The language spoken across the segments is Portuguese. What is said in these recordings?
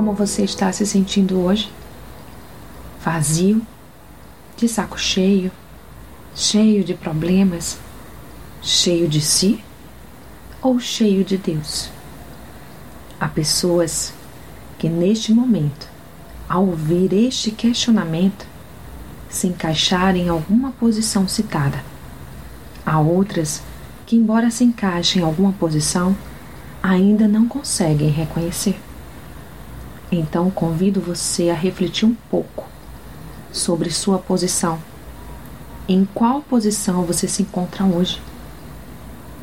como você está se sentindo hoje? Vazio? De saco cheio? Cheio de problemas? Cheio de si? Ou cheio de Deus? Há pessoas que neste momento, ao ouvir este questionamento, se encaixarem em alguma posição citada. Há outras que, embora se encaixem em alguma posição, ainda não conseguem reconhecer. Então convido você a refletir um pouco sobre sua posição. Em qual posição você se encontra hoje?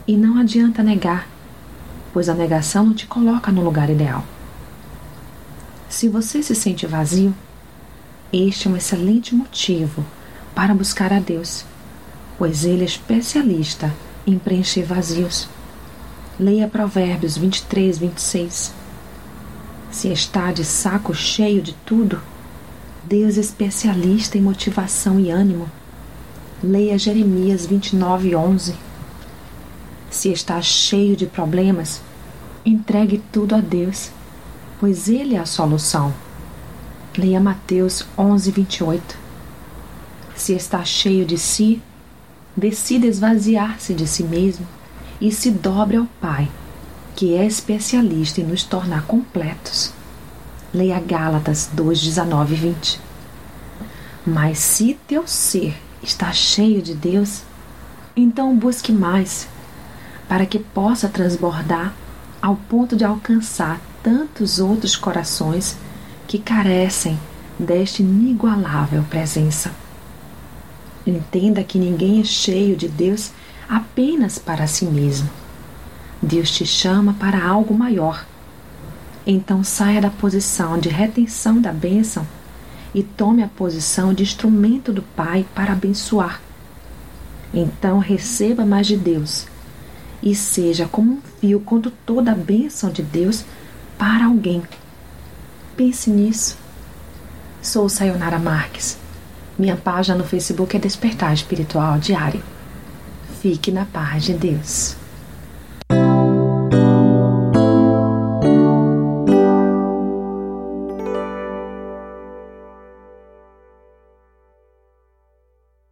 E não adianta negar, pois a negação não te coloca no lugar ideal. Se você se sente vazio, este é um excelente motivo para buscar a Deus, pois Ele é especialista em preencher vazios. Leia Provérbios 23, 26. Se está de saco cheio de tudo, Deus é especialista em motivação e ânimo. Leia Jeremias 29, 11. Se está cheio de problemas, entregue tudo a Deus pois Ele é a solução. Leia Mateus 11, 28. Se está cheio de si, decida esvaziar-se de si mesmo e se dobre ao Pai, que é especialista em nos tornar completos. Leia Gálatas 2, 19 e 20. Mas se teu ser está cheio de Deus, então busque mais, para que possa transbordar ao ponto de alcançar tantos outros corações que carecem desta inigualável presença. Entenda que ninguém é cheio de Deus apenas para si mesmo. Deus te chama para algo maior. Então saia da posição de retenção da bênção e tome a posição de instrumento do Pai para abençoar. Então receba mais de Deus e seja como um fio condutor da bênção de Deus para alguém. Pense nisso. Sou Sayonara Marques. Minha página no Facebook é Despertar Espiritual Diário. Fique na paz de Deus.